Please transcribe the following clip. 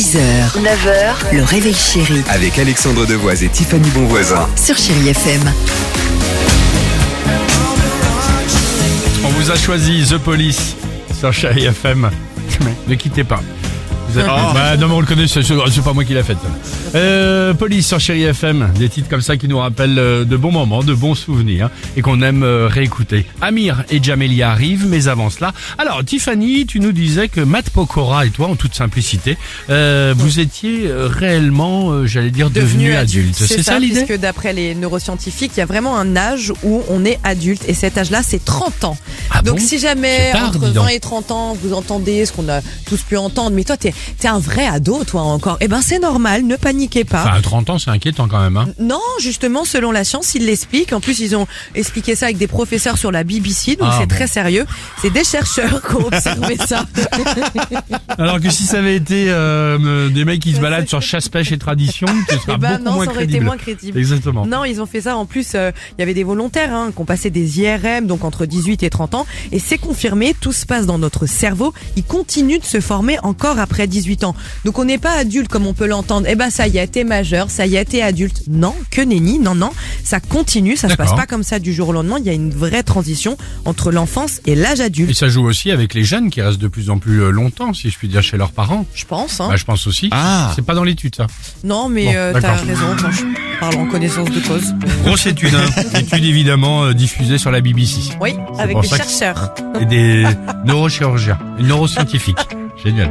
6h, 9h, le réveil chéri Avec Alexandre Devoise et Tiffany Bonvoisin. sur Chérie FM. On vous a choisi The Police sur Chérie FM. ne quittez pas. Êtes- Bah, non, mais on le connaît, c'est pas moi qui l'a faite. Euh, Police sur Chérie FM, des titres comme ça qui nous rappellent euh, de bons moments, de bons souvenirs et qu'on aime euh, réécouter. Amir et Jamelia arrivent, mais avant cela. Alors, Tiffany, tu nous disais que Matt Pokora et toi, en toute simplicité, euh, vous étiez réellement, j'allais dire, devenus adultes. C'est ça l'idée Puisque d'après les neuroscientifiques, il y a vraiment un âge où on est adulte et cet âge-là, c'est 30 ans. Ah donc bon? si jamais tard, entre dis 20 donc. et 30 ans, vous entendez ce qu'on a tous pu entendre, mais toi, t'es es un vrai ado, toi encore. Eh ben, c'est normal, ne paniquez pas. Enfin, à 30 ans, c'est inquiétant quand même. Hein. Non, justement, selon la science, ils l'expliquent. En plus, ils ont expliqué ça avec des professeurs sur la BBC, donc Ah, c'est bon. très sérieux. C'est des chercheurs qui ont observé ça. Alors que si ça avait été euh, des mecs qui se baladent sur chasse, pêche et tradition, ce sera Eh ben beaucoup non, moins ça aurait été crédible. moins crédible. Exactement. Non, ils ont fait ça. En plus, euh, il y avait des volontaires hein, qui ont passé des IRM, donc entre 18 et 30 ans. Et c'est confirmé, tout se passe dans notre cerveau. Il continue de se former encore après 18 ans. Donc on n'est pas adulte comme on peut l'entendre. Eh ben ça y est, t'es majeur, ça y est, t'es adulte. Non, que nenni, non, non. Ça continue, ça se passe pas comme ça du jour au lendemain. Il y a une vraie transition entre l'enfance et l'âge Et adulte. ça joue aussi avec les jeunes qui restent de plus en plus euh, longtemps, si je puis dire, chez leurs parents. Je pense. Hein. Bah, je pense aussi. Ah. C'est pas dans l'étude, ça. non, mais Bon, euh, t'as raison. Je parle en connaissance de cause. Grosse étude, hein. étude évidemment euh, diffusée sur la BBC. Oui, avec des chercheurs. Et des neurochirurgiens, et neuroscientifiques. Génial.